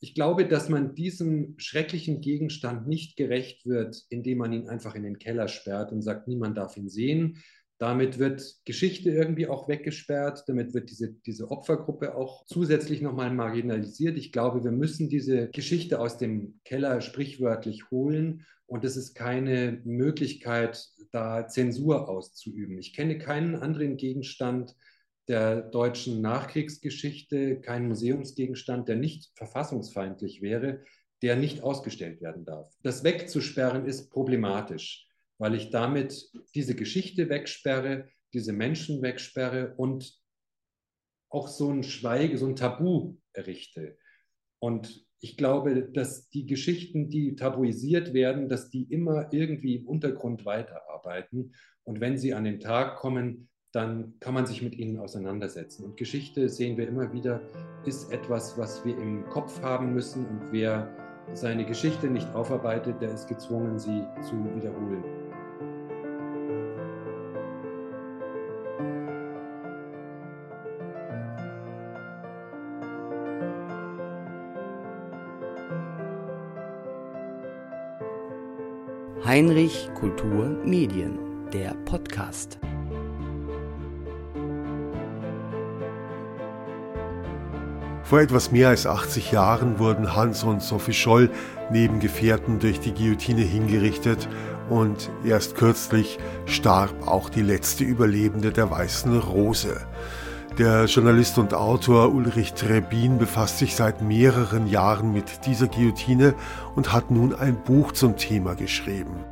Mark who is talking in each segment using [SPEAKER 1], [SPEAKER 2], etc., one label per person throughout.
[SPEAKER 1] ich glaube, dass man diesem schrecklichen Gegenstand nicht gerecht wird, indem man ihn einfach in den Keller sperrt und sagt, niemand darf ihn sehen. Damit wird Geschichte irgendwie auch weggesperrt, damit wird diese, diese Opfergruppe auch zusätzlich nochmal marginalisiert. Ich glaube, wir müssen diese Geschichte aus dem Keller sprichwörtlich holen und es ist keine Möglichkeit, da Zensur auszuüben. Ich kenne keinen anderen Gegenstand, der deutschen Nachkriegsgeschichte kein Museumsgegenstand, der nicht verfassungsfeindlich wäre, der nicht ausgestellt werden darf. Das wegzusperren ist problematisch, weil ich damit diese Geschichte wegsperre, diese Menschen wegsperre und auch so ein Schweige, so ein Tabu errichte. Und ich glaube, dass die Geschichten, die tabuisiert werden, dass die immer irgendwie im Untergrund weiterarbeiten. Und wenn sie an den Tag kommen, dann kann man sich mit ihnen auseinandersetzen. Und Geschichte, sehen wir immer wieder, ist etwas, was wir im Kopf haben müssen. Und wer seine Geschichte nicht aufarbeitet, der ist gezwungen, sie zu wiederholen.
[SPEAKER 2] Heinrich Kultur Medien, der Podcast.
[SPEAKER 3] Vor etwas mehr als 80 Jahren wurden Hans und Sophie Scholl neben Gefährten durch die Guillotine hingerichtet und erst kürzlich starb auch die letzte Überlebende der Weißen Rose. Der Journalist und Autor Ulrich Trebin befasst sich seit mehreren Jahren mit dieser Guillotine und hat nun ein Buch zum Thema geschrieben.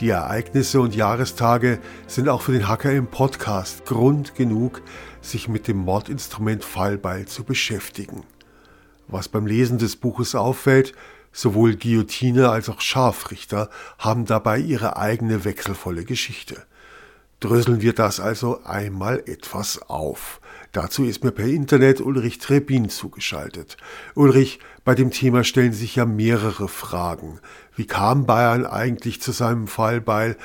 [SPEAKER 3] Die Ereignisse und Jahrestage sind auch für den Hacker im Podcast Grund genug, sich mit dem Mordinstrument Fallbeil zu beschäftigen. Was beim Lesen des Buches auffällt, sowohl Guillotine als auch Scharfrichter haben dabei ihre eigene wechselvolle Geschichte. Dröseln wir das also einmal etwas auf. Dazu ist mir per Internet Ulrich Trebin zugeschaltet. Ulrich, bei dem Thema stellen sich ja mehrere Fragen. Wie kam Bayern eigentlich zu seinem Fallbeil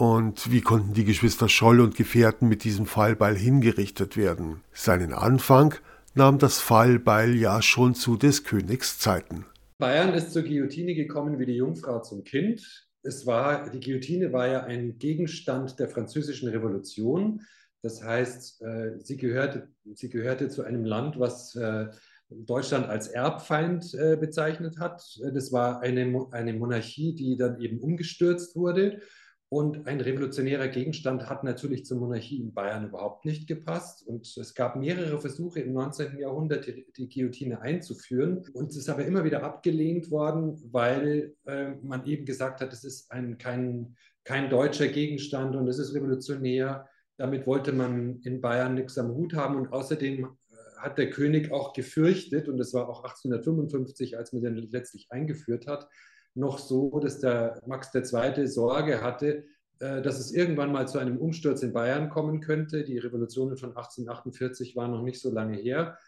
[SPEAKER 3] und wie konnten die Geschwister Scholl und Gefährten mit diesem Fallbeil hingerichtet werden? Seinen Anfang nahm das Fallbeil ja schon zu des Königs Zeiten.
[SPEAKER 1] Bayern ist zur Guillotine gekommen wie die Jungfrau zum Kind. Es war, die Guillotine war ja ein Gegenstand der französischen Revolution. Das heißt, äh, sie gehörte, sie gehörte zu einem Land, was äh, Deutschland als Erbfeind äh, bezeichnet hat. Das war eine, eine Monarchie, die dann eben umgestürzt wurde und ein revolutionärer Gegenstand hat natürlich zur Monarchie in Bayern überhaupt nicht gepasst. Und es gab mehrere Versuche im 19. Jahrhundert, die, die Guillotine einzuführen. Und es ist aber immer wieder abgelehnt worden, weil äh, man eben gesagt hat, es ist ein, kein, kein deutscher Gegenstand und es ist revolutionär. Damit wollte man in Bayern nichts am Hut haben. Und außerdem äh, hat der König auch gefürchtet, und das war auch 1855, als man den letztlich eingeführt hat, noch so, dass der Max II. Sorge hatte, äh, dass es irgendwann mal zu einem Umsturz in Bayern kommen könnte. Die Revolutionen von 1848 waren noch nicht so lange her.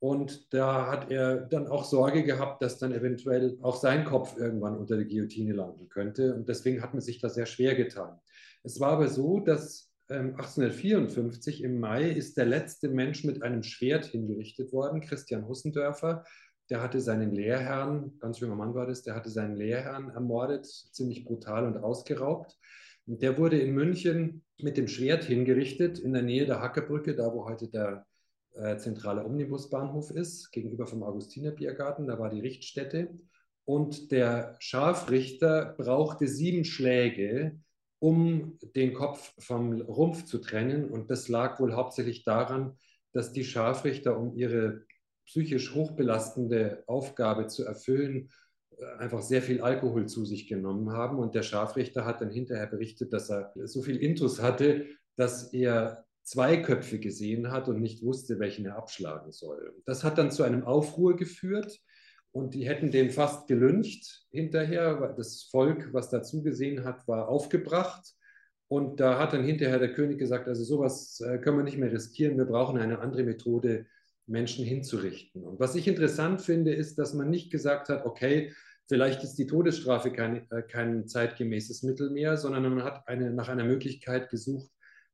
[SPEAKER 1] Und da hat er dann auch Sorge gehabt, dass dann eventuell auch sein Kopf irgendwann unter der Guillotine landen könnte. Und deswegen hat man sich da sehr schwer getan. Es war aber so, dass 1854 ähm, im Mai ist der letzte Mensch mit einem Schwert hingerichtet worden, Christian Hussendörfer der hatte seinen Lehrherrn, ganz junger Mann war das, der hatte seinen Lehrherrn ermordet, ziemlich brutal und ausgeraubt. Und der wurde in München mit dem Schwert hingerichtet, in der Nähe der Hackerbrücke, da wo heute der äh, zentrale Omnibusbahnhof ist, gegenüber vom Augustinerbiergarten, da war die Richtstätte. Und der Scharfrichter brauchte sieben Schläge, um den Kopf vom Rumpf zu trennen. Und das lag wohl hauptsächlich daran, dass die Scharfrichter um ihre psychisch hochbelastende Aufgabe zu erfüllen, äh, einfach sehr viel Alkohol zu sich genommen haben. Und der Scharfrichter hat dann hinterher berichtet, dass er so viel Intus hatte, dass er zwei Köpfe gesehen hat und nicht wusste, welchen er abschlagen soll. Das hat dann zu einem Aufruhr geführt und die hätten den fast gelüncht hinterher. Das Volk, was dazu gesehen hat, war aufgebracht. Und da hat dann hinterher der König gesagt, also sowas äh, können wir nicht mehr riskieren, wir brauchen eine andere Methode, Menschen hinzurichten. Und was ich interessant finde, ist, dass man nicht gesagt hat, okay, vielleicht ist die Todesstrafe kein, äh, kein zeitgemäßes Mittel mehr, sondern man hat eine, nach einer Möglichkeit gesucht,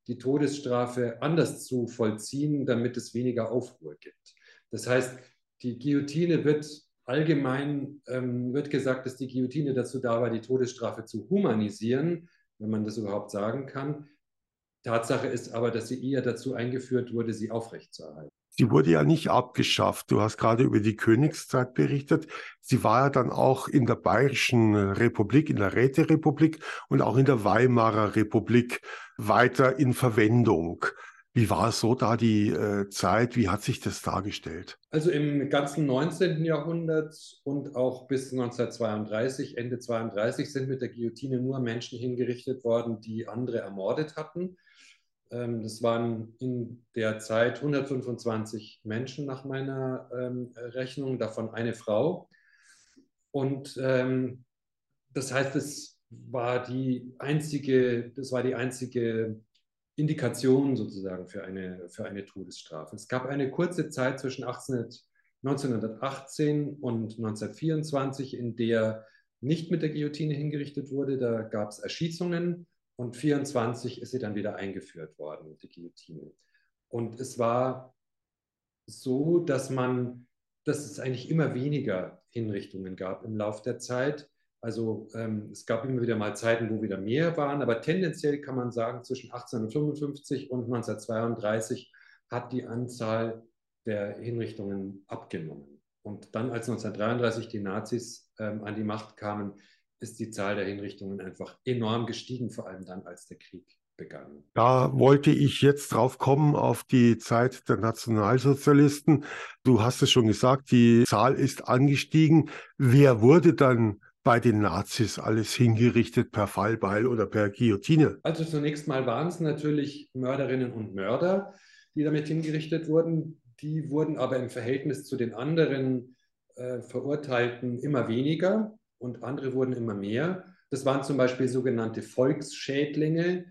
[SPEAKER 1] die Todesstrafe anders zu vollziehen, damit es weniger Aufruhr gibt. Das heißt, die Guillotine wird allgemein ähm, wird gesagt, dass die Guillotine dazu da war, die Todesstrafe zu humanisieren, wenn man das überhaupt sagen kann. Tatsache ist aber, dass sie eher dazu eingeführt wurde, sie aufrechtzuerhalten.
[SPEAKER 3] Sie wurde ja nicht abgeschafft. Du hast gerade über die Königszeit berichtet. Sie war ja dann auch in der Bayerischen Republik, in der Räterepublik und auch in der Weimarer Republik weiter in Verwendung. Wie war es so da die äh, Zeit? Wie hat sich das dargestellt?
[SPEAKER 1] Also im ganzen 19. Jahrhundert und auch bis 1932, Ende 32, sind mit der Guillotine nur Menschen hingerichtet worden, die andere ermordet hatten. Ähm, das waren in der Zeit 125 Menschen nach meiner ähm, Rechnung, davon eine Frau. Und ähm, das heißt, es war die einzige, das war die einzige Indikation sozusagen für eine, für eine Todesstrafe. Es gab eine kurze Zeit zwischen 18, 1918 und 1924, in der nicht mit der Guillotine hingerichtet wurde. Da gab es Erschießungen und 24 ist sie dann wieder eingeführt worden, die Guillotine. Und es war so, dass man, dass es eigentlich immer weniger Hinrichtungen gab im Laufe der Zeit. Also ähm, es gab immer wieder mal Zeiten, wo wieder mehr waren, aber tendenziell kann man sagen, zwischen 1855 und 1932 hat die Anzahl der Hinrichtungen abgenommen. Und dann, als 1933 die Nazis ähm, an die Macht kamen, ist die Zahl der Hinrichtungen einfach enorm gestiegen, vor allem dann, als der Krieg begann.
[SPEAKER 3] Da wollte ich jetzt drauf kommen, auf die Zeit der Nationalsozialisten. Du hast es schon gesagt, die Zahl ist angestiegen. Wer wurde dann bei den Nazis alles hingerichtet per Fallbeil oder per Guillotine?
[SPEAKER 1] Also zunächst mal waren es natürlich Mörderinnen und Mörder, die damit hingerichtet wurden. Die wurden aber im Verhältnis zu den anderen äh, Verurteilten immer weniger und andere wurden immer mehr. Das waren zum Beispiel sogenannte Volksschädlinge.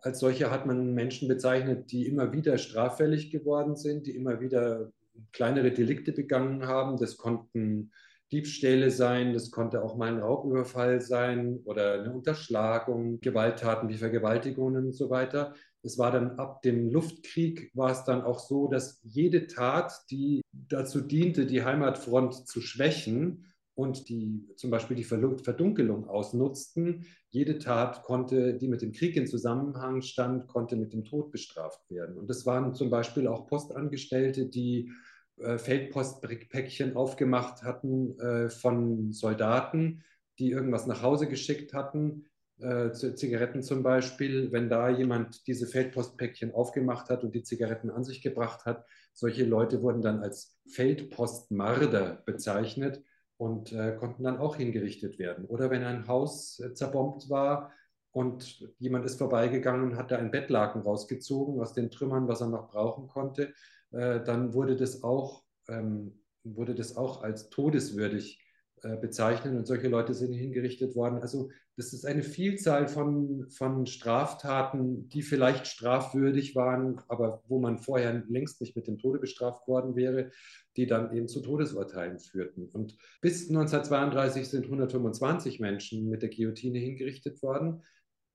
[SPEAKER 1] Als solche hat man Menschen bezeichnet, die immer wieder straffällig geworden sind, die immer wieder kleinere Delikte begangen haben. Das konnten Diebstähle sein, das konnte auch mal ein Raubüberfall sein oder eine Unterschlagung, Gewalttaten wie Vergewaltigungen und so weiter. Es war dann ab dem Luftkrieg war es dann auch so, dass jede Tat, die dazu diente, die Heimatfront zu schwächen und die zum Beispiel die Verdunkelung ausnutzten, jede Tat konnte, die mit dem Krieg in Zusammenhang stand, konnte mit dem Tod bestraft werden. Und das waren zum Beispiel auch Postangestellte, die äh, Feldpostpäckchen aufgemacht hatten äh, von Soldaten, die irgendwas nach Hause geschickt hatten, äh, Zigaretten zum Beispiel. Wenn da jemand diese Feldpostpäckchen aufgemacht hat und die Zigaretten an sich gebracht hat, solche Leute wurden dann als Feldpostmarder bezeichnet und äh, konnten dann auch hingerichtet werden. Oder wenn ein Haus äh, zerbombt war und jemand ist vorbeigegangen und hat da ein Bettlaken rausgezogen aus den Trümmern, was er noch brauchen konnte, äh, dann wurde das auch, ähm, wurde das auch als todeswürdig äh, bezeichnet und solche Leute sind hingerichtet worden. Also das ist eine Vielzahl von, von Straftaten, die vielleicht strafwürdig waren, aber wo man vorher längst nicht mit dem Tode bestraft worden wäre, die dann eben zu Todesurteilen führten. Und bis 1932 sind 125 Menschen mit der Guillotine hingerichtet worden.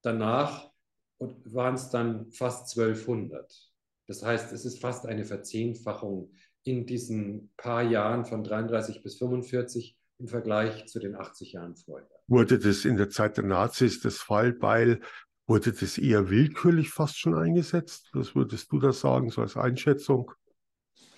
[SPEAKER 1] Danach waren es dann fast 1200. Das heißt, es ist fast eine Verzehnfachung in diesen paar Jahren von 33 bis 45 im Vergleich zu den 80 Jahren vorher.
[SPEAKER 3] Wurde das in der Zeit der Nazis, das Fallbeil, wurde das eher willkürlich fast schon eingesetzt? Was würdest du da sagen, so als Einschätzung?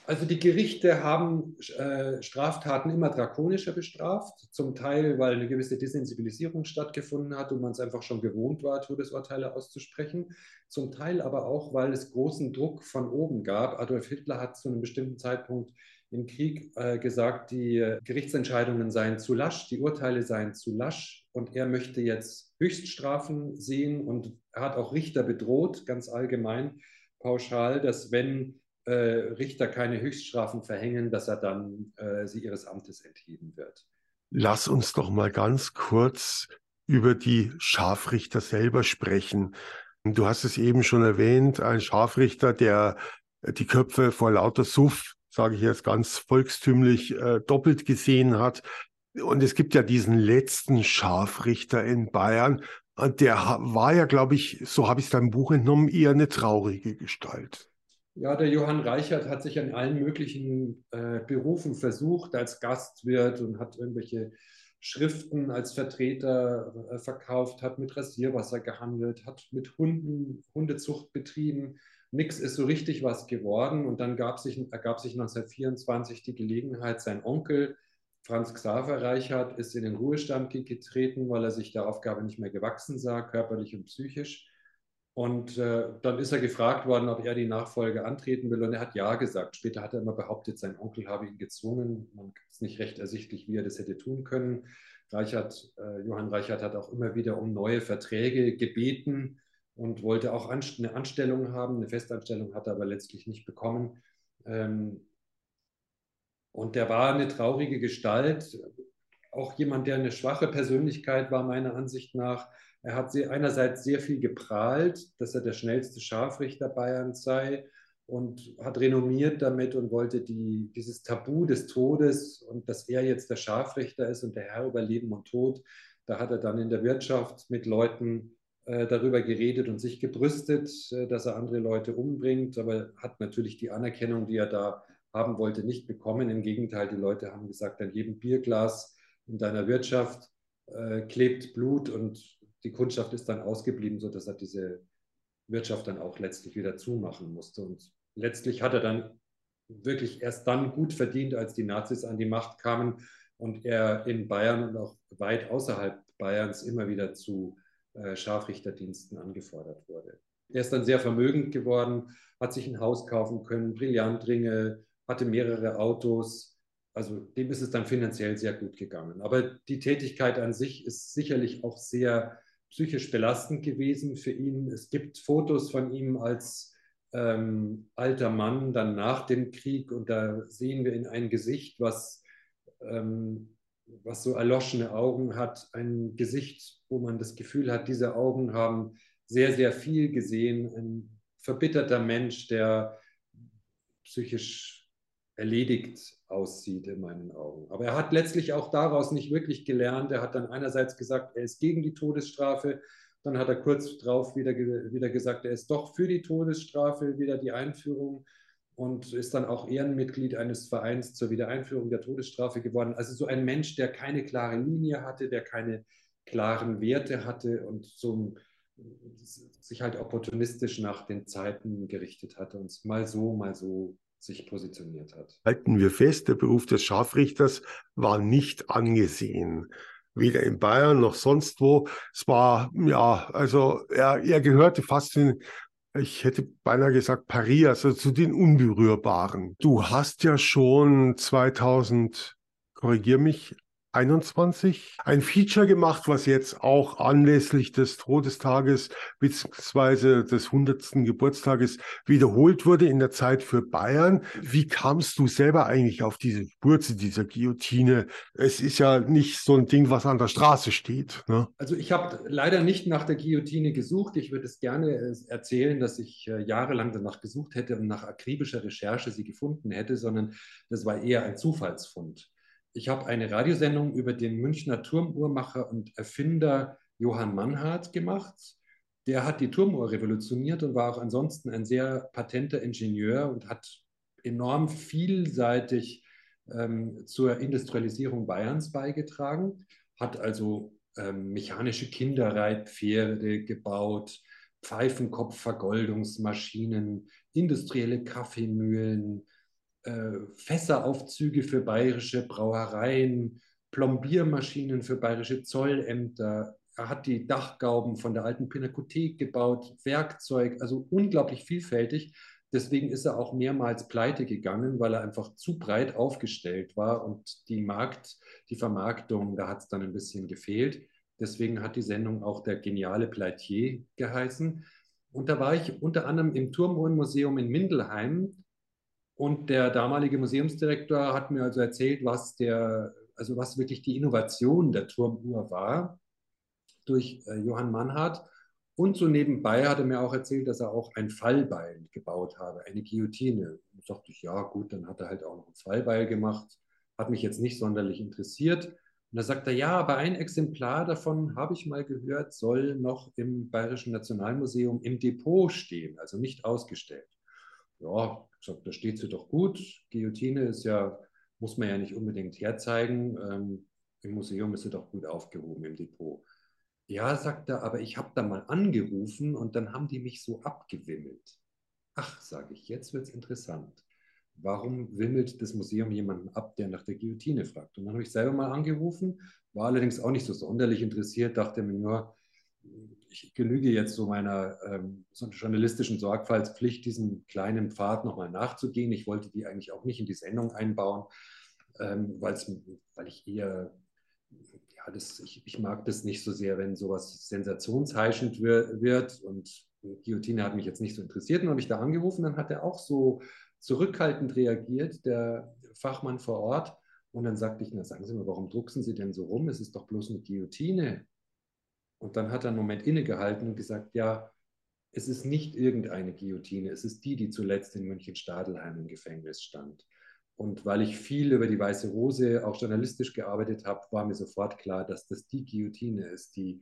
[SPEAKER 1] Also die Gerichte haben äh, Straftaten immer drakonischer bestraft, zum Teil, weil eine gewisse Desensibilisierung stattgefunden hat und man es einfach schon gewohnt war, Todesurteile auszusprechen, zum Teil aber auch, weil es großen Druck von oben gab. Adolf Hitler hat zu einem bestimmten Zeitpunkt im Krieg äh, gesagt, die Gerichtsentscheidungen seien zu lasch, die Urteile seien zu lasch und er möchte jetzt Höchststrafen sehen und er hat auch Richter bedroht, ganz allgemein, pauschal, dass wenn äh, Richter keine Höchststrafen verhängen, dass er dann äh, sie ihres Amtes entheben wird.
[SPEAKER 3] Lass uns doch mal ganz kurz über die Scharfrichter selber sprechen. Du hast es eben schon erwähnt, ein Scharfrichter, der die Köpfe vor lauter Suff, sage ich jetzt ganz volkstümlich, äh, doppelt gesehen hat. Und es gibt ja diesen letzten Scharfrichter in Bayern. Und der war ja, glaube ich, so habe ich es deinem Buch entnommen, eher eine traurige Gestalt.
[SPEAKER 1] Ja, der Johann Reichert hat sich an allen möglichen äh, Berufen versucht als Gastwirt und hat irgendwelche Schriften als Vertreter äh, verkauft, hat mit Rasierwasser gehandelt, hat mit Hunden Hundezucht betrieben. Nichts ist so richtig was geworden. Und dann gab sich, ergab sich 1924 die Gelegenheit, sein Onkel Franz Xaver Reichert ist in den Ruhestand getreten, weil er sich der Aufgabe nicht mehr gewachsen sah, körperlich und psychisch. Und äh, dann ist er gefragt worden, ob er die Nachfolge antreten will. Und er hat Ja gesagt. Später hat er immer behauptet, sein Onkel habe ihn gezwungen. Man ist nicht recht ersichtlich, wie er das hätte tun können. Reichert, äh, Johann Reichert hat auch immer wieder um neue Verträge gebeten und wollte auch eine Anstellung haben. Eine Festanstellung hat er aber letztlich nicht bekommen. Ähm, und der war eine traurige Gestalt, auch jemand, der eine schwache Persönlichkeit war, meiner Ansicht nach. Er hat einerseits sehr viel geprahlt, dass er der schnellste Scharfrichter Bayerns sei und hat renommiert damit und wollte die, dieses Tabu des Todes und dass er jetzt der Scharfrichter ist und der Herr über Leben und Tod, da hat er dann in der Wirtschaft mit Leuten darüber geredet und sich gebrüstet, äh, dass er andere Leute umbringt, aber hat natürlich die Anerkennung, die er da haben wollte, nicht bekommen. Im Gegenteil, die Leute haben gesagt, an jedem Bierglas in deiner Wirtschaft äh, klebt Blut und die Kundschaft ist dann ausgeblieben, sodass er diese Wirtschaft dann auch letztlich wieder zumachen musste. Und letztlich hat er dann wirklich erst dann gut verdient, als die Nazis an die Macht kamen und er in Bayern und auch weit außerhalb Bayerns immer wieder zu äh, Scharfrichterdiensten angefordert wurde. Er ist dann sehr vermögend geworden, hat sich ein Haus kaufen können, Brillantringe, hatte mehrere Autos. Also dem ist es dann finanziell sehr gut gegangen. Aber die Tätigkeit an sich ist sicherlich auch sehr psychisch belastend gewesen für ihn. Es gibt Fotos von ihm als ähm, alter Mann dann nach dem Krieg und da sehen wir in ein Gesicht, was, ähm, was so erloschene Augen hat, ein Gesicht, wo man das Gefühl hat, diese Augen haben sehr, sehr viel gesehen. Ein verbitterter Mensch, der psychisch erledigt aussieht in meinen Augen. Aber er hat letztlich auch daraus nicht wirklich gelernt. Er hat dann einerseits gesagt, er ist gegen die Todesstrafe. Dann hat er kurz darauf wieder, wieder gesagt, er ist doch für die Todesstrafe, wieder die Einführung und ist dann auch Ehrenmitglied eines Vereins zur Wiedereinführung der Todesstrafe geworden. Also so ein Mensch, der keine klare Linie hatte, der keine klaren Werte hatte und so sich halt opportunistisch nach den Zeiten gerichtet hatte und mal so, mal so sich positioniert hat.
[SPEAKER 3] Halten wir fest, der Beruf des Scharfrichters war nicht angesehen. Weder in Bayern noch sonst wo. Es war, ja, also er, er gehörte fast in, ich hätte beinahe gesagt Paris, also zu den Unberührbaren. Du hast ja schon 2000, korrigier mich, 21 ein Feature gemacht, was jetzt auch anlässlich des Todestages bzw. des 100. Geburtstages wiederholt wurde in der Zeit für Bayern. Wie kamst du selber eigentlich auf diese Spur zu dieser Guillotine? Es ist ja nicht so ein Ding, was an der Straße steht. Ne?
[SPEAKER 1] Also ich habe leider nicht nach der Guillotine gesucht. Ich würde es gerne äh, erzählen, dass ich äh, jahrelang danach gesucht hätte und nach akribischer Recherche sie gefunden hätte, sondern das war eher ein Zufallsfund ich habe eine Radiosendung über den Münchner Turmuhrmacher und Erfinder Johann Mannhardt gemacht. Der hat die Turmuhr revolutioniert und war auch ansonsten ein sehr patenter Ingenieur und hat enorm vielseitig ähm, zur Industrialisierung Bayerns beigetragen, hat also ähm, mechanische Kinderreitpferde gebaut, Pfeifenkopfvergoldungsmaschinen, industrielle Kaffeemühlen, Fässeraufzüge für bayerische Brauereien, Plombiermaschinen für bayerische Zollämter. Er hat die Dachgauben von der alten Pinakothek gebaut, Werkzeug, also unglaublich vielfältig. Deswegen ist er auch mehrmals pleite gegangen, weil er einfach zu breit aufgestellt war und die Markt, die Vermarktung, da hat es dann ein bisschen gefehlt. Deswegen hat die Sendung auch der geniale Pleitier geheißen. Und da war ich unter anderem im Turmuhrenmuseum in Mindelheim und der damalige Museumsdirektor hat mir also erzählt, was der, also was wirklich die Innovation der Turmuhr war durch äh, Johann Mannhardt. Und so nebenbei hat er mir auch erzählt, dass er auch ein Fallbeil gebaut habe, eine Guillotine. Und dachte ich, ja gut, dann hat er halt auch noch ein Fallbeil gemacht. Hat mich jetzt nicht sonderlich interessiert. Und da sagt er, ja, aber ein Exemplar davon, habe ich mal gehört, soll noch im Bayerischen Nationalmuseum im Depot stehen, also nicht ausgestellt. Ja, gesagt, da steht sie doch gut. Guillotine ist ja, muss man ja nicht unbedingt herzeigen. Ähm, Im Museum ist sie doch gut aufgehoben im Depot. Ja, sagt er, aber ich habe da mal angerufen und dann haben die mich so abgewimmelt. Ach, sage ich, jetzt wird es interessant. Warum wimmelt das Museum jemanden ab, der nach der Guillotine fragt? Und dann habe ich selber mal angerufen, war allerdings auch nicht so sonderlich interessiert, dachte mir nur, ich genüge jetzt so meiner ähm, journalistischen Sorgfaltspflicht, diesem kleinen Pfad nochmal nachzugehen. Ich wollte die eigentlich auch nicht in die Sendung einbauen, ähm, weil ich eher, ja, das, ich, ich, mag das nicht so sehr, wenn sowas sensationsheischend wird und Guillotine hat mich jetzt nicht so interessiert. Und habe ich da angerufen, dann hat er auch so zurückhaltend reagiert, der Fachmann vor Ort. Und dann sagte ich, na sagen Sie mal, warum drucksen Sie denn so rum? Es ist doch bloß eine Guillotine. Und dann hat er einen Moment innegehalten und gesagt, ja, es ist nicht irgendeine Guillotine, es ist die, die zuletzt in München-Stadelheim im Gefängnis stand. Und weil ich viel über die Weiße Rose auch journalistisch gearbeitet habe, war mir sofort klar, dass das die Guillotine ist, die,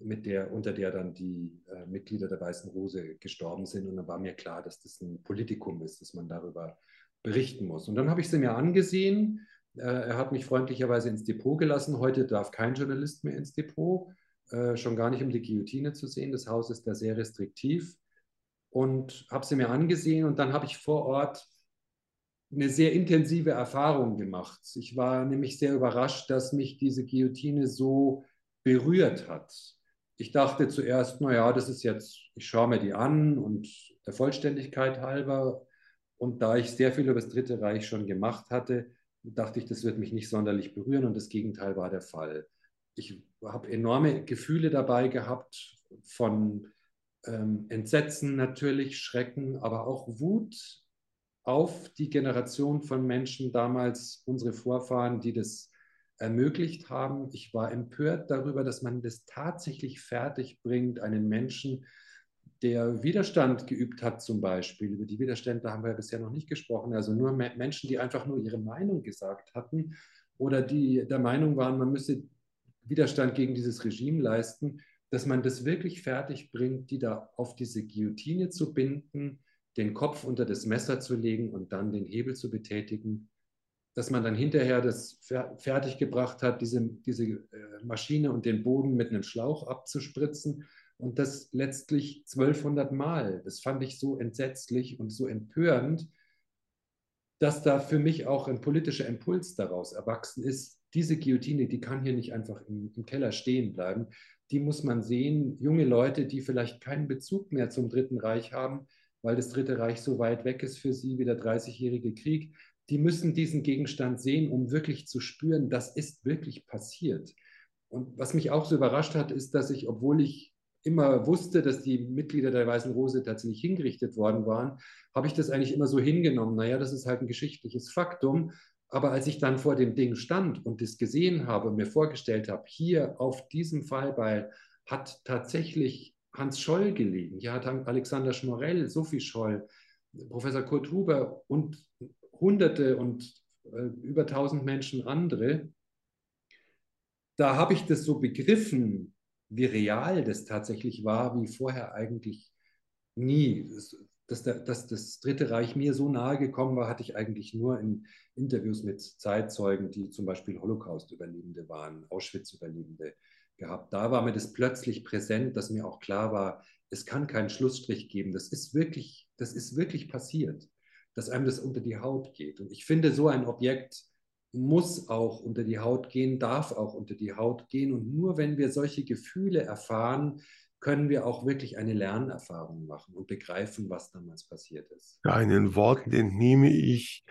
[SPEAKER 1] mit der, unter der dann die äh, Mitglieder der Weißen Rose gestorben sind. Und dann war mir klar, dass das ein Politikum ist, dass man darüber berichten muss. Und dann habe ich sie mir angesehen. Äh, er hat mich freundlicherweise ins Depot gelassen. Heute darf kein Journalist mehr ins Depot. Äh, schon gar nicht um die Guillotine zu sehen. Das Haus ist da sehr restriktiv. Und habe sie mir angesehen und dann habe ich vor Ort eine sehr intensive Erfahrung gemacht. Ich war nämlich sehr überrascht, dass mich diese Guillotine so berührt hat. Ich dachte zuerst, naja, das ist jetzt, ich schaue mir die an und der Vollständigkeit halber. Und da ich sehr viel über das Dritte Reich schon gemacht hatte, dachte ich, das wird mich nicht sonderlich berühren und das Gegenteil war der Fall ich habe enorme Gefühle dabei gehabt von ähm, Entsetzen natürlich, Schrecken, aber auch Wut auf die Generation von Menschen damals, unsere Vorfahren, die das ermöglicht haben. Ich war empört darüber, dass man das tatsächlich fertig bringt, einen Menschen, der Widerstand geübt hat zum Beispiel. Über die Widerstände haben wir bisher noch nicht gesprochen. Also nur Menschen, die einfach nur ihre Meinung gesagt hatten oder die der Meinung waren, man müsse Widerstand gegen dieses Regime leisten, dass man das wirklich fertig bringt, die da auf diese Guillotine zu binden, den Kopf unter das Messer zu legen und dann den Hebel zu betätigen, dass man dann hinterher das fertig gebracht hat, diese, diese äh, Maschine und den Boden mit einem Schlauch abzuspritzen und das letztlich 1200 Mal. Das fand ich so entsetzlich und so empörend, dass da für mich auch ein politischer Impuls daraus erwachsen ist, diese Guillotine, die kann hier nicht einfach im, im, Keller stehen bleiben. Die muss man sehen. Junge Leute, die vielleicht keinen Bezug mehr zum Dritten Reich haben, weil das Dritte Reich so weit weg ist für sie wie der Dreißigjährige Krieg, die müssen diesen Gegenstand sehen, um wirklich zu spüren, das ist wirklich passiert. Und was mich auch so überrascht hat, ist, dass ich, obwohl ich immer wusste, dass die Mitglieder der Weißen Rose tatsächlich hingerichtet worden waren, habe ich das eigentlich immer so hingenommen. Naja, das ist halt ein geschichtliches Faktum. Aber als ich dann vor dem Ding stand und das gesehen habe und mir vorgestellt habe, hier auf diesem Fallbeil hat tatsächlich Hans Scholl gelegen, hier hat Alexander Schmorell, Sophie Scholl, Professor Kurt Huber und Hunderte und äh, über tausend Menschen andere, da habe ich das so begriffen, wie real das tatsächlich war, wie vorher eigentlich nie dass, der, dass, das Dritte Reich mir so nahe gekommen war, hatte ich eigentlich nur in Interviews mit Zeitzeugen, die zum Beispiel Holocaust-Überlebende waren, Auschwitz-Überlebende gehabt. Da war mir das plötzlich präsent, dass mir auch klar war, es kann keinen Schlussstrich geben. Das ist wirklich, das ist wirklich passiert, dass einem das unter die Haut geht. Und ich finde, so ein Objekt muss auch unter die Haut gehen, darf auch unter die Haut gehen. Und nur wenn wir solche Gefühle erfahren, können wir auch wirklich eine Lernerfahrung machen und begreifen, was damals passiert ist.
[SPEAKER 3] Deinen Worten entnehme ich,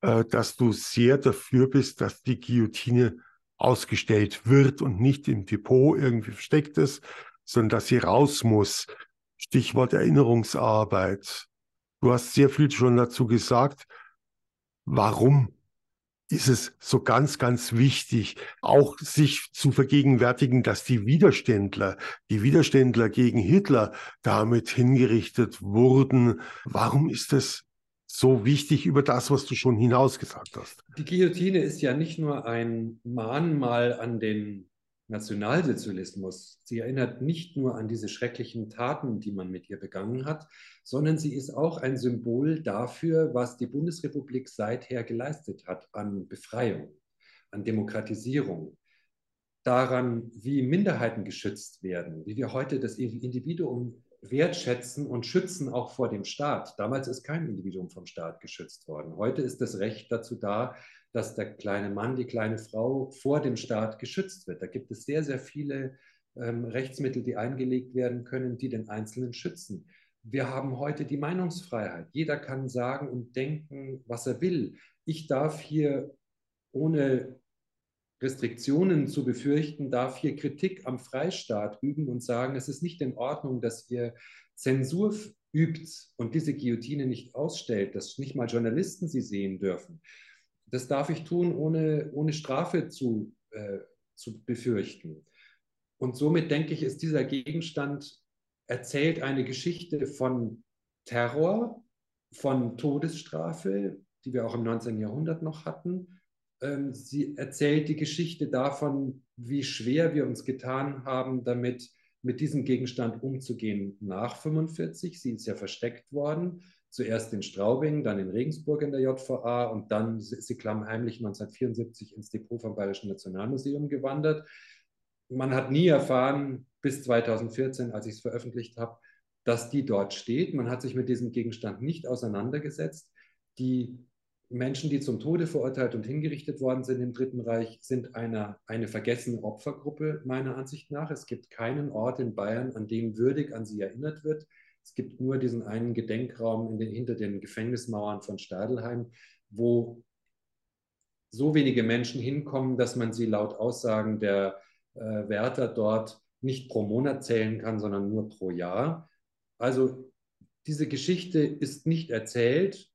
[SPEAKER 3] äh, dass du sehr dafür bist, dass die Guillotine ausgestellt wird und nicht im Depot irgendwie versteckt ist, sondern dass sie raus muss. Stichwort Erinnerungsarbeit. Du hast sehr viel schon dazu gesagt. Warum ist es so ganz, ganz wichtig, auch sich zu vergegenwärtigen, dass die Widerständler, die Widerständler gegen Hitler damit hingerichtet wurden. Warum ist es so wichtig über das, was du schon hinausgesagt hast?
[SPEAKER 1] Die Guillotine ist ja nicht nur ein Mahnmal an den Nationalsozialismus. Sie erinnert nicht nur an diese schrecklichen Taten, die man mit ihr begangen hat, sondern sie ist auch ein Symbol dafür, was die Bundesrepublik seither geleistet hat an Befreiung, an Demokratisierung, daran, wie Minderheiten geschützt werden, wie wir heute das Individuum wertschätzen und schützen auch vor dem Staat. Damals ist kein Individuum vom Staat geschützt worden. Heute ist das Recht dazu da, dass der kleine Mann, die kleine Frau vor dem Staat geschützt wird. Da gibt es sehr, sehr viele ähm, Rechtsmittel, die eingelegt werden können, die den Einzelnen schützen. Wir haben heute die Meinungsfreiheit. Jeder kann sagen und denken, was er will. Ich darf hier ohne Restriktionen zu befürchten, darf hier Kritik am Freistaat üben und sagen, es ist nicht in Ordnung, dass ihr Zensur übt und diese Guillotine nicht ausstellt, dass nicht mal Journalisten sie sehen dürfen. Das darf ich tun, ohne, ohne Strafe zu, äh, zu befürchten. Und somit denke ich, ist dieser Gegenstand erzählt eine Geschichte von Terror, von Todesstrafe, die wir auch im 19. Jahrhundert noch hatten. Ähm, sie erzählt die Geschichte davon, wie schwer wir uns getan haben, damit mit diesem Gegenstand umzugehen nach 45. Sie ist ja versteckt worden zuerst in Straubing, dann in Regensburg in der JVA und dann ist sie klammheimlich 1974 ins Depot vom Bayerischen Nationalmuseum gewandert. Man hat nie erfahren, bis 2014, als ich es veröffentlicht habe, dass die dort steht. Man hat sich mit diesem Gegenstand nicht auseinandergesetzt. Die Menschen, die zum Tode verurteilt und hingerichtet worden sind im Dritten Reich, sind eine, eine vergessene Opfergruppe meiner Ansicht nach. Es gibt keinen Ort in Bayern, an dem würdig an sie erinnert wird. Es gibt nur diesen einen Gedenkraum den, hinter den Gefängnismauern von Stadelheim, wo so wenige Menschen hinkommen, dass man sie laut Aussagen der äh, Wärter dort nicht pro Monat zählen kann, sondern nur pro Jahr. Also diese Geschichte ist nicht erzählt,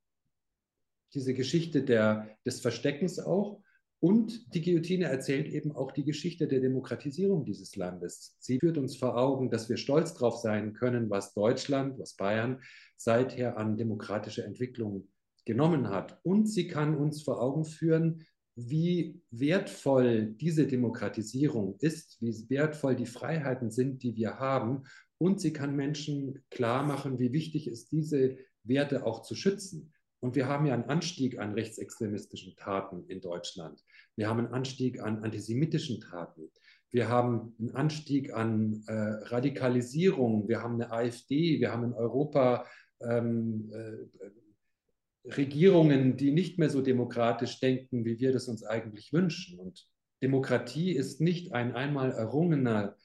[SPEAKER 1] diese Geschichte der, des Versteckens auch. Und die Guillotine erzählt eben auch die Geschichte der Demokratisierung dieses Landes. Sie führt uns vor Augen, dass wir stolz darauf sein können, was Deutschland, was Bayern seither an demokratischer Entwicklung genommen hat. Und sie kann uns vor Augen führen, wie wertvoll diese Demokratisierung ist, wie wertvoll die Freiheiten sind, die wir haben. Und sie kann Menschen klar machen, wie wichtig es ist, diese Werte auch zu schützen. Und wir haben ja einen Anstieg an rechtsextremistischen Taten in Deutschland. Wir haben einen Anstieg an antisemitischen Taten. Wir haben einen Anstieg an äh, Radikalisierung. Wir haben eine AfD. Wir haben in Europa ähm, äh, Regierungen, die nicht mehr so demokratisch denken, wie wir das uns eigentlich wünschen. Und Demokratie ist nicht ein einmal errungener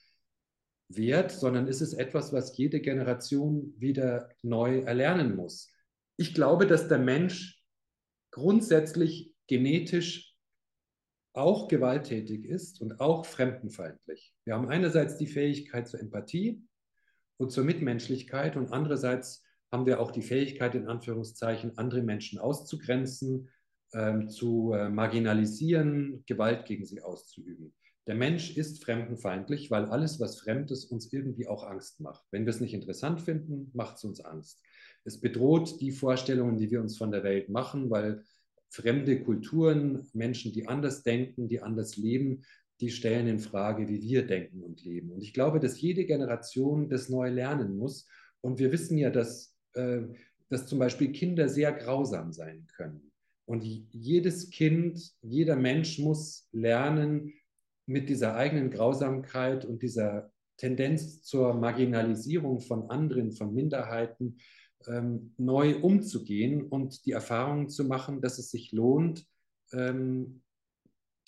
[SPEAKER 1] Wert, sondern ist es etwas, was jede Generation wieder neu erlernen muss ich glaube, dass der Mensch grundsätzlich genetisch auch gewalttätig ist und auch fremdenfeindlich. Wir haben einerseits die Fähigkeit zur Empathie und zur Mitmenschlichkeit und andererseits haben wir auch die Fähigkeit, in Anführungszeichen, andere Menschen auszugrenzen, ähm, zu äh, marginalisieren, Gewalt gegen sie auszuüben. Der Mensch ist fremdenfeindlich, weil alles, was fremd ist, uns irgendwie auch Angst macht. Wenn wir es nicht interessant finden, macht es uns Angst. Es bedroht die Vorstellungen, die wir uns von der Welt machen, weil fremde Kulturen, Menschen, die anders denken, die anders leben, die stellen in Frage, wie wir denken und leben. Und ich glaube, dass jede Generation das neu lernen muss. Und wir wissen ja, dass, äh, dass zum Beispiel Kinder sehr grausam sein können. Und jedes Kind, jeder Mensch muss lernen, mit dieser eigenen Grausamkeit und dieser Tendenz zur Marginalisierung von anderen, von Minderheiten, ähm, neu umzugehen und die Erfahrung zu machen, dass es sich lohnt, ähm,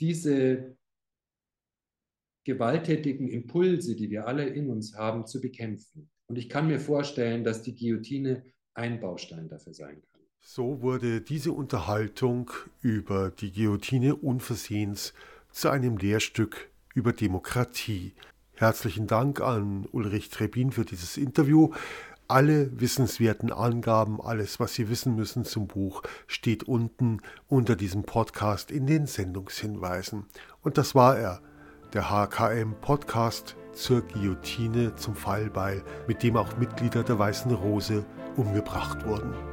[SPEAKER 1] diese gewalttätigen Impulse, die wir alle in uns haben, zu bekämpfen. Und ich kann mir vorstellen, dass die Guillotine ein Baustein dafür sein kann.
[SPEAKER 3] So wurde diese Unterhaltung über die Guillotine unversehens zu einem Lehrstück über Demokratie. Herzlichen Dank an Ulrich Trebin für dieses Interview. Alle wissenswerten Angaben, alles, was Sie wissen müssen zum Buch, steht unten unter diesem Podcast in den Sendungshinweisen. Und das war er, der HKM-Podcast zur Guillotine zum Fallbeil, mit dem auch Mitglieder der Weißen Rose umgebracht wurden.